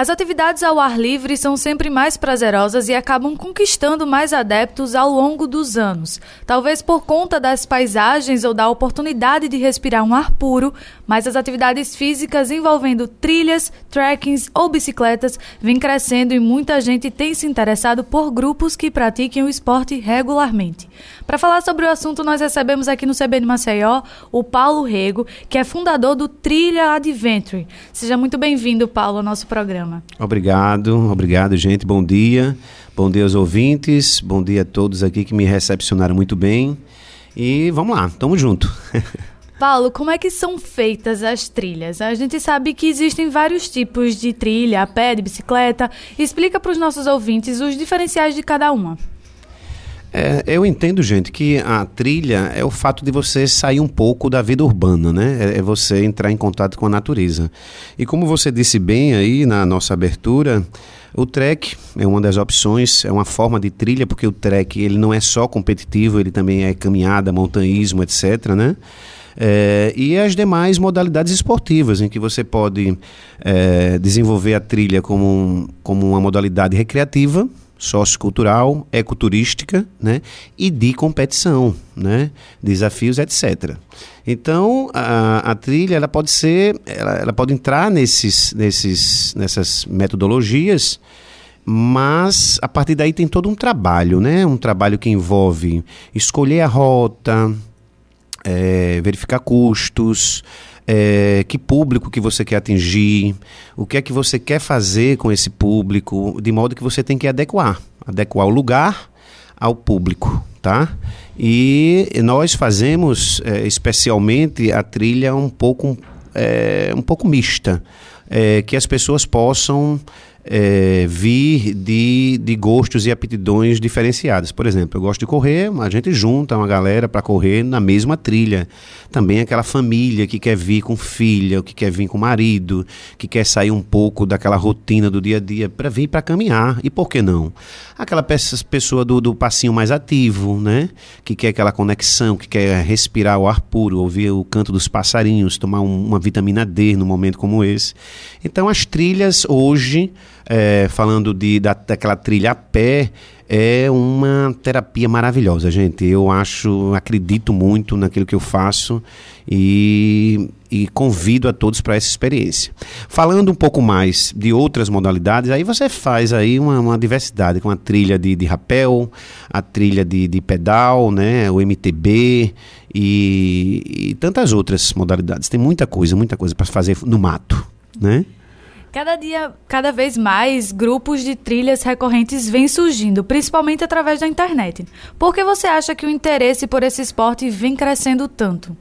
As atividades ao ar livre são sempre mais prazerosas e acabam conquistando mais adeptos ao longo dos anos. Talvez por conta das paisagens ou da oportunidade de respirar um ar puro, mas as atividades físicas envolvendo trilhas, trekkings ou bicicletas vêm crescendo e muita gente tem se interessado por grupos que pratiquem o esporte regularmente. Para falar sobre o assunto, nós recebemos aqui no CBN Maceió o Paulo Rego, que é fundador do Trilha Adventure. Seja muito bem-vindo, Paulo, ao nosso programa. Obrigado, obrigado, gente. Bom dia. Bom dia aos ouvintes. Bom dia a todos aqui que me recepcionaram muito bem. E vamos lá, tamo junto. Paulo, como é que são feitas as trilhas? A gente sabe que existem vários tipos de trilha, a pé, de bicicleta. Explica para os nossos ouvintes os diferenciais de cada uma. É, eu entendo, gente, que a trilha é o fato de você sair um pouco da vida urbana, né? É, é, você entrar em contato com a natureza. E como você disse bem aí na nossa abertura, o trek é uma das opções, é uma forma de trilha, porque o trek ele não é só competitivo, ele também é caminhada, montanhismo, etc, né? É, e as demais modalidades esportivas, em que você pode é, desenvolver a trilha como, um, como uma modalidade recreativa, sociocultural, ecoturística né, e de competição, né, desafios, etc. Então, a, a trilha ela pode ser, ela, ela, pode entrar nesses, nesses, nessas metodologias, mas a partir daí tem todo um trabalho, né, um trabalho que envolve escolher a rota, é, verificar custos, é, que público que você quer atingir, o que é que você quer fazer com esse público, de modo que você tem que adequar, adequar o lugar ao público, tá? E nós fazemos é, especialmente a trilha um pouco, é, um pouco mista, é, que as pessoas possam é, vir de, de gostos e aptidões diferenciadas. Por exemplo, eu gosto de correr, a gente junta uma galera para correr na mesma trilha. Também aquela família que quer vir com filha, que quer vir com marido, que quer sair um pouco daquela rotina do dia a dia para vir para caminhar. E por que não? Aquela pessoa do, do passinho mais ativo, né? Que quer aquela conexão, que quer respirar o ar puro, ouvir o canto dos passarinhos, tomar um, uma vitamina D num momento como esse. Então as trilhas hoje é, falando de, da, daquela trilha a pé, é uma terapia maravilhosa, gente. Eu acho, acredito muito naquilo que eu faço e, e convido a todos para essa experiência. Falando um pouco mais de outras modalidades, aí você faz aí uma, uma diversidade, com a trilha de, de rapel, a trilha de, de pedal, né, o MTB e, e tantas outras modalidades. Tem muita coisa, muita coisa para fazer no mato, né? Cada dia, cada vez mais, grupos de trilhas recorrentes vêm surgindo, principalmente através da internet. Por que você acha que o interesse por esse esporte vem crescendo tanto?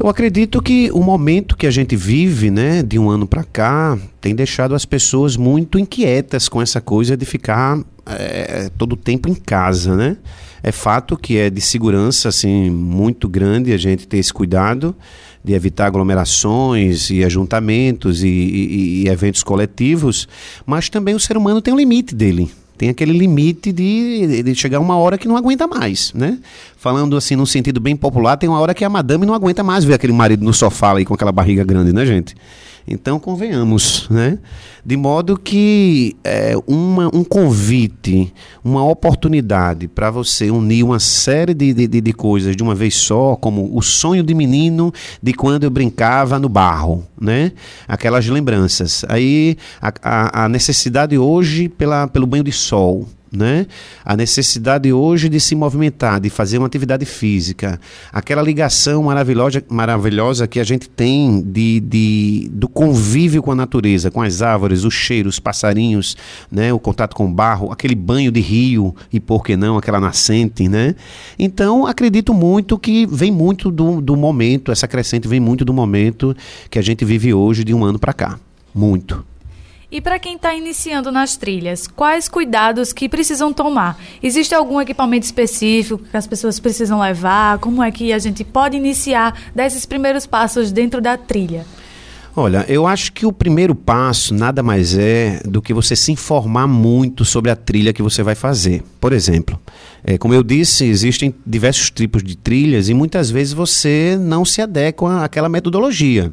Eu acredito que o momento que a gente vive, né, de um ano para cá, tem deixado as pessoas muito inquietas com essa coisa de ficar é, todo o tempo em casa, né? É fato que é de segurança assim muito grande a gente ter esse cuidado de evitar aglomerações e ajuntamentos e, e, e eventos coletivos, mas também o ser humano tem um limite dele tem aquele limite de, de chegar uma hora que não aguenta mais, né? Falando assim, num sentido bem popular, tem uma hora que a madame não aguenta mais ver aquele marido no sofá aí com aquela barriga grande, né, gente? Então, convenhamos, né? De modo que é, uma, um convite, uma oportunidade para você unir uma série de, de, de coisas de uma vez só, como o sonho de menino de quando eu brincava no barro, né? Aquelas lembranças. Aí a, a, a necessidade hoje pela, pelo banho de sol, né? A necessidade hoje de se movimentar, de fazer uma atividade física, aquela ligação maravilhosa, maravilhosa que a gente tem de, de, do convívio com a natureza, com as árvores, os cheiros, os passarinhos, né? o contato com o barro, aquele banho de rio e por que não aquela nascente, né? Então acredito muito que vem muito do, do momento, essa crescente vem muito do momento que a gente vive hoje de um ano para cá, muito. E para quem está iniciando nas trilhas, quais cuidados que precisam tomar? Existe algum equipamento específico que as pessoas precisam levar? Como é que a gente pode iniciar desses primeiros passos dentro da trilha? Olha, eu acho que o primeiro passo nada mais é do que você se informar muito sobre a trilha que você vai fazer. Por exemplo, é, como eu disse, existem diversos tipos de trilhas e muitas vezes você não se adequa àquela metodologia.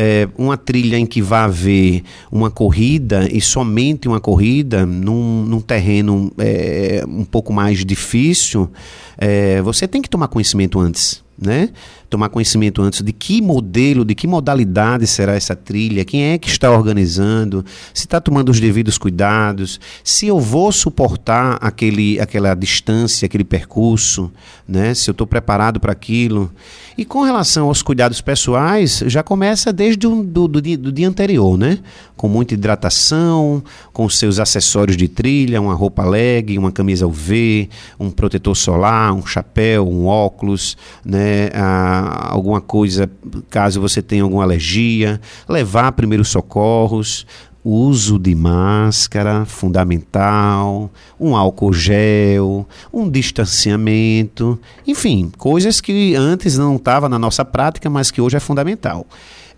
É, uma trilha em que vai haver uma corrida e somente uma corrida num, num terreno é, um pouco mais difícil, é, você tem que tomar conhecimento antes né? Tomar conhecimento antes de que modelo, de que modalidade será essa trilha, quem é que está organizando, se está tomando os devidos cuidados, se eu vou suportar aquele, aquela distância, aquele percurso, né? Se eu estou preparado para aquilo. E com relação aos cuidados pessoais, já começa desde o do, do, dia, do dia anterior, né? Com muita hidratação, com seus acessórios de trilha, uma roupa leg, uma camisa UV, um protetor solar, um chapéu, um óculos, né? Alguma coisa, caso você tenha alguma alergia, levar primeiros socorros, uso de máscara fundamental, um álcool gel, um distanciamento, enfim, coisas que antes não estavam na nossa prática, mas que hoje é fundamental.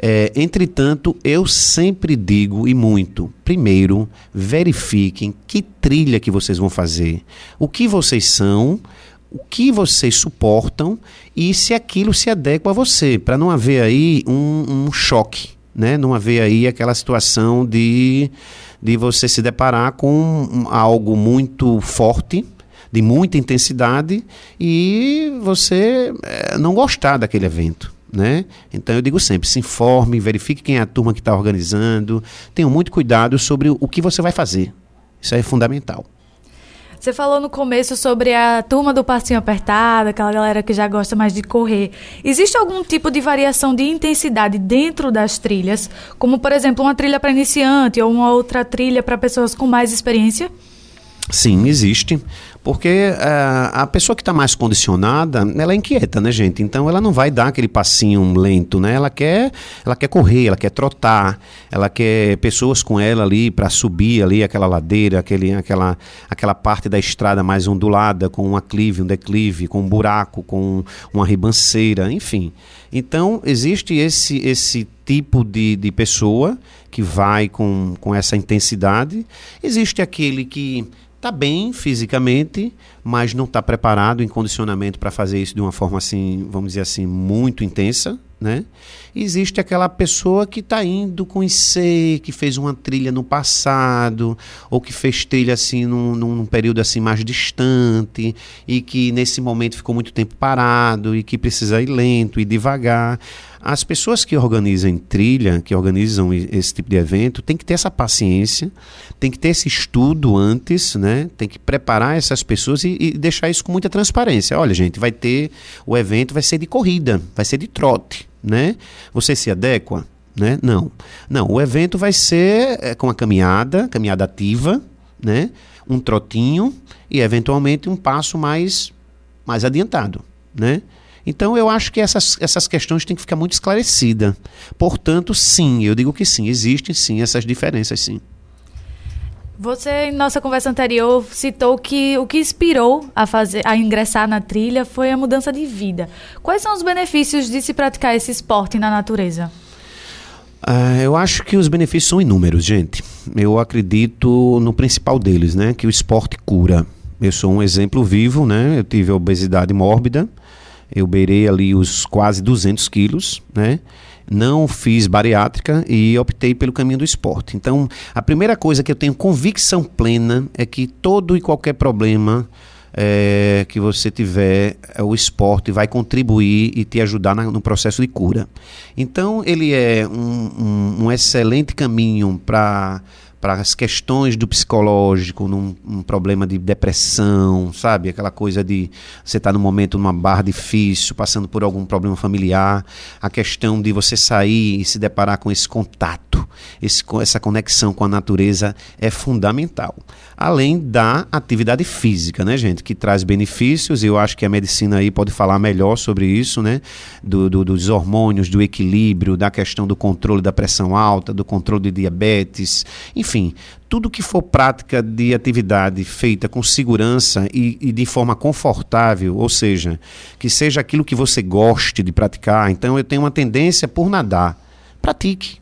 É, entretanto, eu sempre digo e muito: primeiro, verifiquem que trilha que vocês vão fazer, o que vocês são, o que vocês suportam e se aquilo se adequa a você, para não haver aí um, um choque né? Não haver aí aquela situação de, de você se deparar com algo muito forte, de muita intensidade, e você é, não gostar daquele evento. Né? Então eu digo sempre, se informe, verifique quem é a turma que está organizando, tenha muito cuidado sobre o que você vai fazer. Isso é fundamental. Você falou no começo sobre a turma do passinho apertado, aquela galera que já gosta mais de correr. Existe algum tipo de variação de intensidade dentro das trilhas? Como, por exemplo, uma trilha para iniciante ou uma outra trilha para pessoas com mais experiência? Sim, existe. Porque uh, a pessoa que está mais condicionada, ela é inquieta, né, gente? Então ela não vai dar aquele passinho lento, né? Ela quer, ela quer correr, ela quer trotar, ela quer pessoas com ela ali para subir ali aquela ladeira, aquele, aquela, aquela parte da estrada mais ondulada, com um aclive, um declive, com um buraco, com uma ribanceira, enfim. Então existe esse, esse tipo de, de pessoa que vai com, com essa intensidade. Existe aquele que está bem fisicamente, mas não está preparado em condicionamento para fazer isso de uma forma assim, vamos dizer assim, muito intensa, né? Existe aquela pessoa que está indo conhecer, que fez uma trilha no passado, ou que fez trilha assim num, num período assim mais distante, e que nesse momento ficou muito tempo parado, e que precisa ir lento e devagar. As pessoas que organizam trilha, que organizam esse tipo de evento, tem que ter essa paciência, tem que ter esse estudo antes, né? Tem que preparar essas pessoas e, e deixar isso com muita transparência. Olha, gente, vai ter o evento vai ser de corrida, vai ser de trote, né? Você se adequa, né? Não. Não, o evento vai ser é, com a caminhada, caminhada ativa, né? Um trotinho e eventualmente um passo mais mais adiantado, né? Então eu acho que essas, essas questões têm que ficar muito esclarecidas. Portanto, sim, eu digo que sim, existem sim essas diferenças, sim. Você, em nossa conversa anterior, citou que o que inspirou a, fazer, a ingressar na trilha foi a mudança de vida. Quais são os benefícios de se praticar esse esporte na natureza? Uh, eu acho que os benefícios são inúmeros, gente. Eu acredito no principal deles, né? Que o esporte cura. Eu sou um exemplo vivo, né? Eu tive obesidade mórbida, eu beirei ali os quase 200 quilos, né? Não fiz bariátrica e optei pelo caminho do esporte. Então, a primeira coisa que eu tenho convicção plena é que todo e qualquer problema é, que você tiver, é, o esporte vai contribuir e te ajudar na, no processo de cura. Então, ele é um, um, um excelente caminho para para as questões do psicológico, num um problema de depressão, sabe? Aquela coisa de você estar tá no momento numa barra difícil, passando por algum problema familiar, a questão de você sair e se deparar com esse contato, esse, essa conexão com a natureza é fundamental. Além da atividade física, né, gente? Que traz benefícios, eu acho que a medicina aí pode falar melhor sobre isso, né? Do, do, dos hormônios, do equilíbrio, da questão do controle da pressão alta, do controle de diabetes, enfim enfim, tudo que for prática de atividade feita com segurança e, e, de forma confortável, ou seja, que seja aquilo que você goste de praticar. Então, eu tenho uma tendência por nadar. Pratique.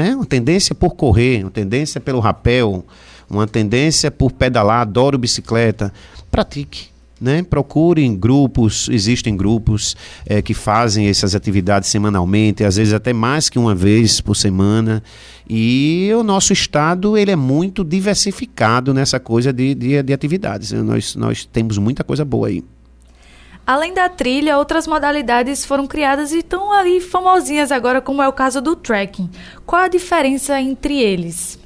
Né? Uma tendência por correr, uma tendência pelo rapel, uma tendência por pedalar, adoro bicicleta. Pratique. né? Procurem grupos, existem grupos é, que fazem essas atividades semanalmente, às vezes até mais que uma vez por semana. E o nosso estado ele é muito diversificado nessa coisa de, de, de atividades. Nós, nós temos muita coisa boa aí. Além da trilha, outras modalidades foram criadas e estão ali famosinhas agora, como é o caso do trekking. Qual a diferença entre eles?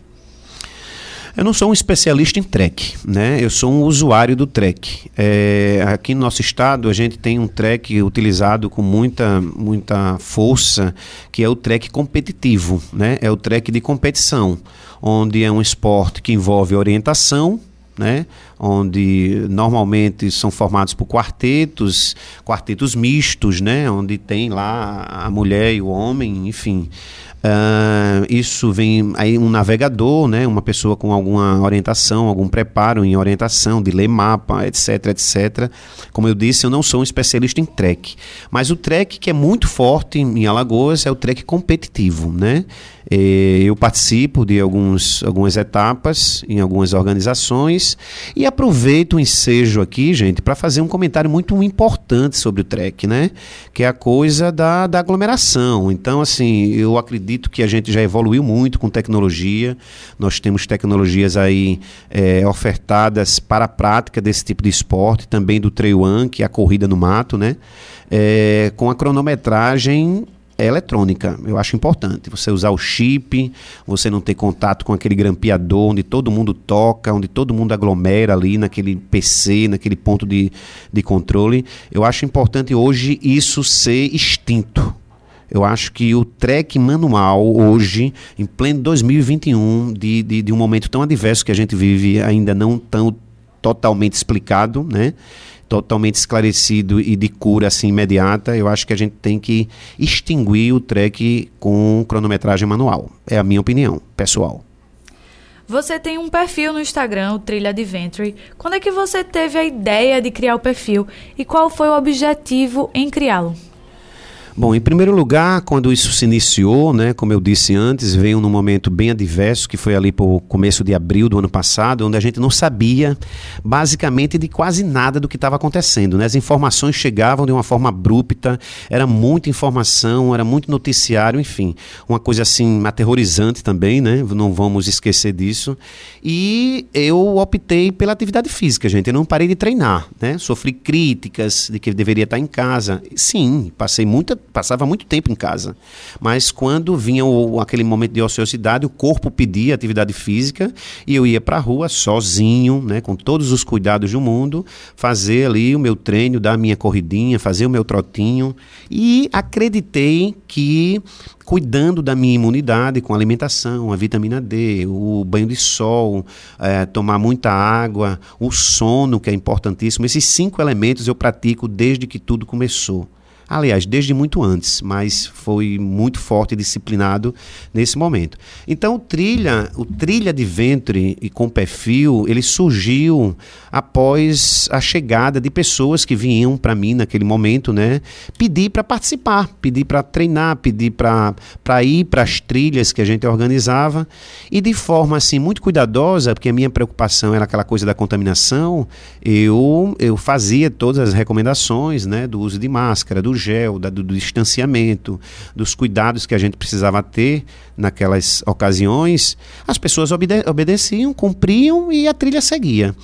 Eu não sou um especialista em trek, né? Eu sou um usuário do trek. É, aqui no nosso estado a gente tem um trek utilizado com muita, muita força, que é o trek competitivo, né? É o trek de competição, onde é um esporte que envolve orientação, né? onde normalmente são formados por quartetos, quartetos mistos, né? onde tem lá a mulher e o homem, enfim. Uh, isso vem aí um navegador, né, uma pessoa com alguma orientação, algum preparo em orientação, de ler mapa, etc, etc. Como eu disse, eu não sou um especialista em trek, mas o trek que é muito forte em Alagoas é o trek competitivo, né? Eu participo de alguns, algumas etapas em algumas organizações e aproveito o ensejo aqui, gente, para fazer um comentário muito importante sobre o trek, né? Que é a coisa da, da aglomeração. Então, assim, eu acredito que a gente já evoluiu muito com tecnologia. Nós temos tecnologias aí é, ofertadas para a prática desse tipo de esporte, também do trail run, que é a corrida no mato, né? É, com a cronometragem é eletrônica. Eu acho importante você usar o chip, você não ter contato com aquele grampeador onde todo mundo toca, onde todo mundo aglomera ali naquele PC, naquele ponto de, de controle. Eu acho importante hoje isso ser extinto. Eu acho que o trek manual hoje, em pleno 2021, de, de, de um momento tão adverso que a gente vive, ainda não tão totalmente explicado, né? Totalmente esclarecido e de cura assim imediata, eu acho que a gente tem que extinguir o trek com cronometragem manual. É a minha opinião, pessoal. Você tem um perfil no Instagram, o Trilha Adventure. Quando é que você teve a ideia de criar o perfil e qual foi o objetivo em criá-lo? Bom, em primeiro lugar, quando isso se iniciou, né, como eu disse antes, veio num momento bem adverso, que foi ali por começo de abril do ano passado, onde a gente não sabia basicamente de quase nada do que estava acontecendo. Né? As informações chegavam de uma forma abrupta, era muita informação, era muito noticiário, enfim, uma coisa assim aterrorizante também, né? Não vamos esquecer disso. E eu optei pela atividade física, gente. Eu não parei de treinar, né? Sofri críticas de que deveria estar em casa. Sim, passei muita passava muito tempo em casa. Mas quando vinha o, aquele momento de ociosidade, o corpo pedia atividade física e eu ia para a rua sozinho, né, com todos os cuidados do mundo, fazer ali o meu treino, dar a minha corridinha, fazer o meu trotinho e acreditei que cuidando da minha imunidade com alimentação, a vitamina D, o banho de sol, é, tomar muita água, o sono, que é importantíssimo. Esses cinco elementos eu pratico desde que tudo começou. Aliás, desde muito antes, mas foi muito forte e disciplinado nesse momento. Então, o trilha, o trilha de ventre e com perfil, ele surgiu após a chegada de pessoas que vinham para mim naquele momento, né, pedir para participar, pedir para treinar, pedir para ir para as trilhas que a gente organizava e de forma assim muito cuidadosa, porque a minha preocupação era aquela coisa da contaminação, eu eu fazia todas as recomendações, né, do uso de máscara, do gel, da, do, do distanciamento, dos cuidados que a gente precisava ter naquelas ocasiões, as pessoas obede obedeciam, cumpriam e a trilha seguia.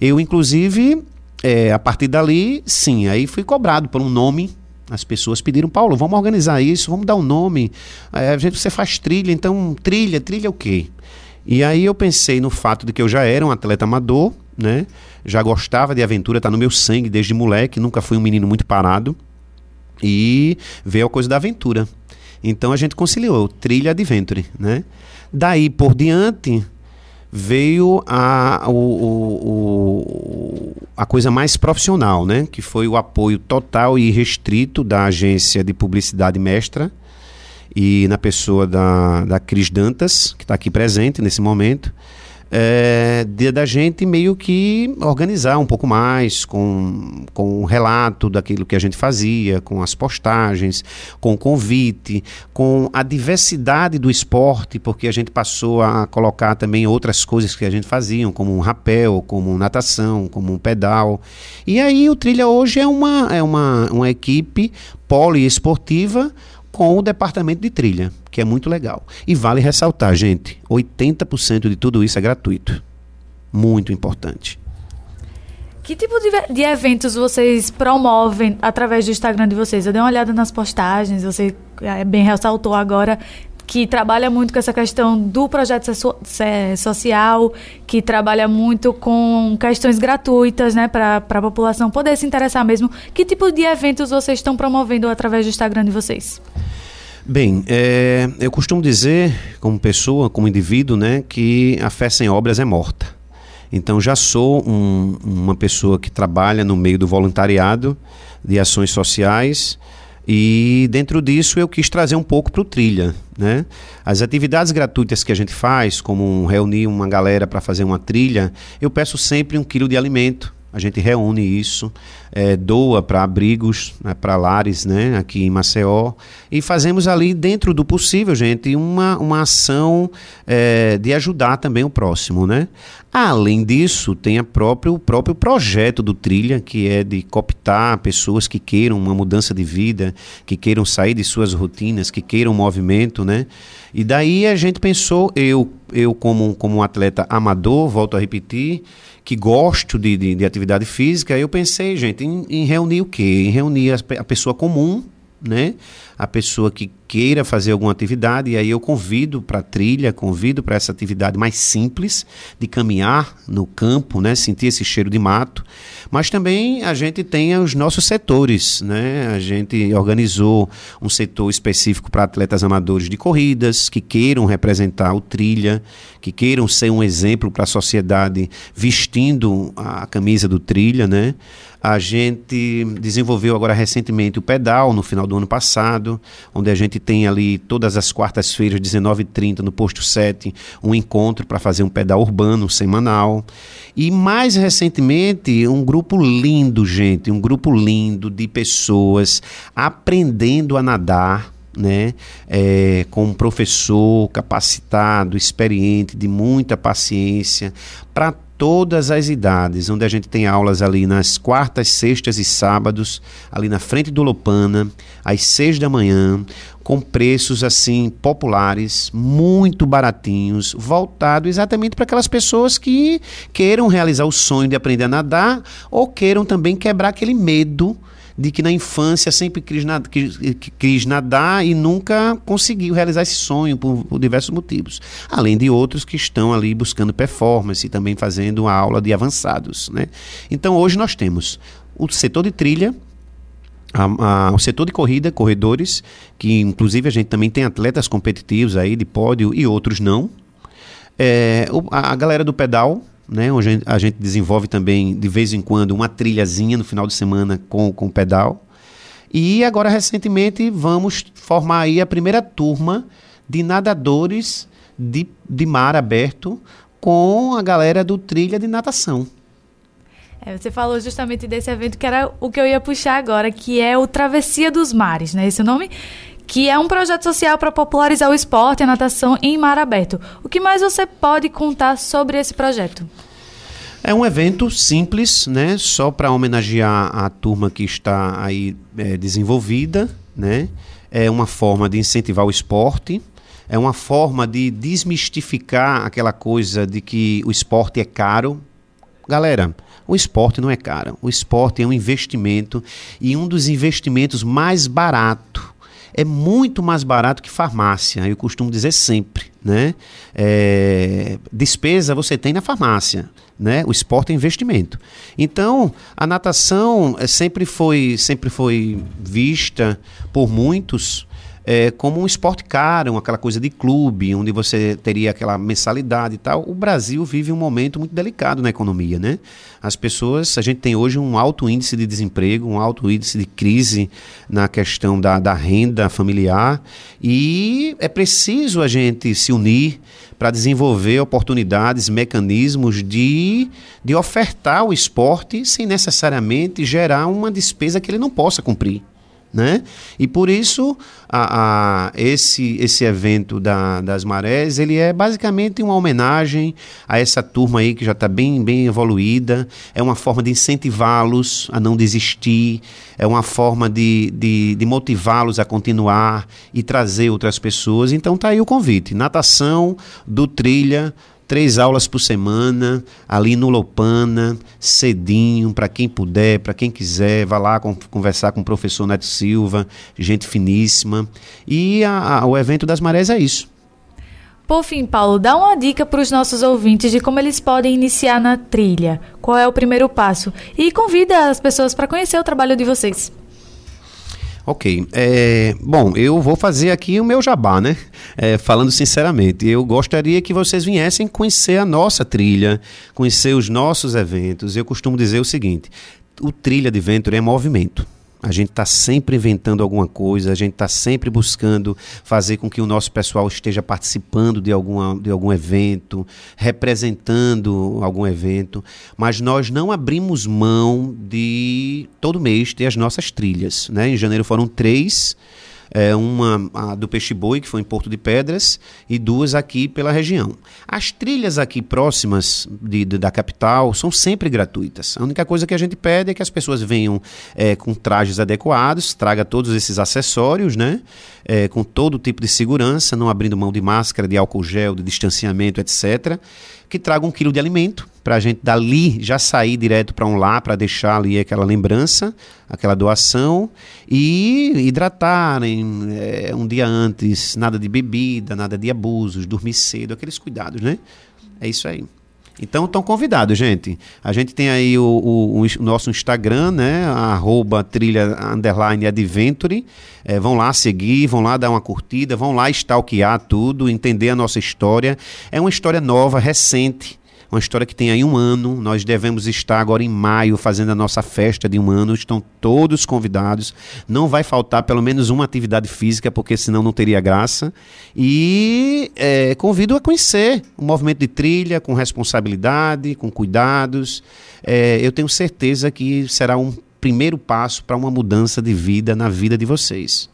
Eu, inclusive, é, a partir dali, sim, aí fui cobrado por um nome. As pessoas pediram, Paulo, vamos organizar isso, vamos dar um nome. É, a gente, você faz trilha, então trilha, trilha o quê? E aí eu pensei no fato de que eu já era um atleta amador, né? Já gostava de aventura, tá no meu sangue desde moleque, nunca fui um menino muito parado. E veio a coisa da aventura. Então a gente conciliou trilha adventure, né? Daí por diante veio a, o, o, a coisa mais profissional, né? Que foi o apoio total e restrito da agência de publicidade mestra e na pessoa da, da Cris Dantas, que está aqui presente nesse momento. É, de, da gente meio que organizar um pouco mais com, com relato daquilo que a gente fazia, com as postagens, com o convite, com a diversidade do esporte, porque a gente passou a colocar também outras coisas que a gente fazia, como um rapel, como natação, como um pedal. E aí o Trilha hoje é uma, é uma, uma equipe poliesportiva com o departamento de trilha, que é muito legal. E vale ressaltar, gente, 80% de tudo isso é gratuito. Muito importante. Que tipo de, de, eventos vocês promovem através do Instagram de vocês? Eu dei uma olhada nas postagens, você é, bem ressaltou agora que trabalha muito com essa questão do projeto social, que trabalha muito com questões gratuitas, né, para a população poder se interessar mesmo. Que tipo de eventos vocês estão promovendo através do Instagram de vocês? Bem, é, eu costumo dizer, como pessoa, como indivíduo, né, que a fé sem obras é morta. Então, já sou um, uma pessoa que trabalha no meio do voluntariado, de ações sociais, e dentro disso eu quis trazer um pouco para o trilha. Né? As atividades gratuitas que a gente faz, como reunir uma galera para fazer uma trilha, eu peço sempre um quilo de alimento. A gente reúne isso, é, doa para abrigos, né, para lares né, aqui em Maceió. E fazemos ali, dentro do possível, gente, uma, uma ação é, de ajudar também o próximo. Né? Além disso, tem a próprio, o próprio projeto do Trilha, que é de cooptar pessoas que queiram uma mudança de vida, que queiram sair de suas rotinas, que queiram movimento. Né? E daí a gente pensou, eu, eu como, como um atleta amador, volto a repetir, que gosto de, de, de atividade física, eu pensei, gente, em, em reunir o quê? Em reunir a, a pessoa comum, né? A pessoa que queira fazer alguma atividade, e aí eu convido para trilha, convido para essa atividade mais simples de caminhar no campo, né, sentir esse cheiro de mato. Mas também a gente tem os nossos setores, né? A gente organizou um setor específico para atletas amadores de corridas que queiram representar o trilha, que queiram ser um exemplo para a sociedade vestindo a camisa do trilha, né? A gente desenvolveu agora recentemente o pedal no final do ano passado, onde a gente tem ali todas as quartas-feiras, 19h30, no posto 7, um encontro para fazer um pedal urbano semanal. E mais recentemente, um grupo lindo, gente, um grupo lindo de pessoas aprendendo a nadar né, é, com um professor capacitado, experiente, de muita paciência, para todas as idades, onde a gente tem aulas ali nas quartas, sextas e sábados, ali na frente do Lopana, às seis da manhã, com preços assim populares, muito baratinhos, voltado exatamente para aquelas pessoas que queiram realizar o sonho de aprender a nadar ou queiram também quebrar aquele medo de que na infância sempre quis, nad quis, quis nadar e nunca conseguiu realizar esse sonho por, por, diversos motivos. Além de outros que estão ali buscando performance e também fazendo uma aula de avançados. Né? Então hoje nós temos o setor de trilha, a, a, o setor de corrida, corredores, que inclusive a gente também tem atletas competitivos aí de pódio e outros não. É, a, a galera do pedal, né? Onde a gente desenvolve também, de vez em quando, uma trilhazinha no final de semana com, com pedal. E agora, recentemente, vamos formar aí a primeira turma de nadadores de, de mar aberto com a galera do Trilha de Natação. É, você falou justamente desse evento que era o que eu ia puxar agora, que é o Travessia dos Mares, né? Esse nome? Que é um projeto social para popularizar o esporte e a natação em mar aberto. O que mais você pode contar sobre esse projeto? É um evento simples, né? Só para homenagear a turma que está aí é, desenvolvida, né? É uma forma de incentivar o esporte, é uma forma de desmistificar aquela coisa de que o esporte é caro. Galera, o esporte não é caro. O esporte é um investimento e um dos investimentos mais baratos é muito mais barato que farmácia, eu costumo dizer sempre, né? É, despesa você tem na farmácia, né? O esporte é investimento. Então, a natação é, sempre foi, sempre foi vista por muitos é, como um esporte caro, aquela coisa de clube, onde você teria aquela mensalidade e tal. O Brasil vive um momento muito delicado na economia, né? As pessoas, a gente tem hoje um alto índice de desemprego, um alto índice de crise na questão da, da renda familiar e é preciso a gente se unir para desenvolver oportunidades, mecanismos de, de ofertar o esporte sem necessariamente gerar uma despesa que ele não possa cumprir. Né? E por isso a, a, esse, esse evento da, das marés ele é basicamente uma homenagem a essa turma aí que já está bem, bem evoluída, é uma forma de incentivá-los a não desistir, é uma forma de, de, de motivá-los a continuar e trazer outras pessoas. Então tá aí o convite. Natação do Trilha três aulas por semana, ali no Lopana, cedinho, para quem puder, para quem quiser, vá lá conversar com o professor Neto Silva, gente finíssima. E a, a, o evento das marés é isso. Por fim, Paulo, dá uma dica para os nossos ouvintes de como eles podem iniciar na trilha. Qual é o primeiro passo? E convida as pessoas para conhecer o trabalho de vocês. Ok. É, bom, eu vou fazer aqui o meu jabá, né? É, falando sinceramente, eu gostaria que vocês viessem conhecer a nossa trilha, conhecer os nossos eventos. Eu costumo dizer o seguinte: o Trilha de Venture é movimento. A gente está sempre inventando alguma coisa, a gente está sempre buscando fazer com que o nosso pessoal esteja participando de, alguma, de algum evento, representando algum evento, mas nós não abrimos mão de todo mês ter as nossas trilhas. Né? Em janeiro foram três é, uma do Peixe Boi, que foi em Porto de Pedras, e duas aqui pela região. As trilhas aqui próximas de, de, da capital são sempre gratuitas. A única coisa que a gente pede é que as pessoas venham é, com trajes adequados, traga todos esses acessórios, né? É, com todo tipo de segurança, não abrindo mão de máscara, de álcool gel, de distanciamento, etc que traga um quilo de alimento para a gente dali já sair direto para um lá para deixar ali aquela lembrança, aquela doação e hidratarem é, um dia antes, nada de bebida, nada de abusos, dormir cedo, aqueles cuidados, né? É isso aí. Então estão convidados, gente. A gente tem aí o, o, o nosso Instagram, né? Arroba trilha underline adventure. É, vão lá seguir, vão lá dar uma curtida, vão lá stalkear tudo, entender a nossa história. É uma história nova, recente uma história que tem aí um ano. Nós devemos estar agora em maio fazendo a nossa festa de um ano. Estão todos convidados. Não vai faltar pelo menos uma atividade física, porque senão não teria graça. E é, convido a conhecer o movimento de trilha com responsabilidade, com cuidados. É, eu tenho certeza que será um primeiro passo para uma mudança de vida na vida de vocês.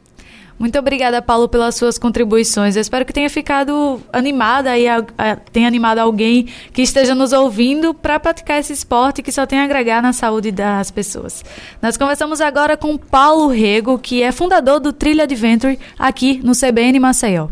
Muito obrigada, Paulo, pelas suas contribuições. Eu espero que tenha ficado animada e tenha animado alguém que esteja nos ouvindo para praticar esse esporte que só tem a agregar na saúde das pessoas. Nós conversamos agora com Paulo Rego, que é fundador do Trilha Adventure aqui no CBN Maceió.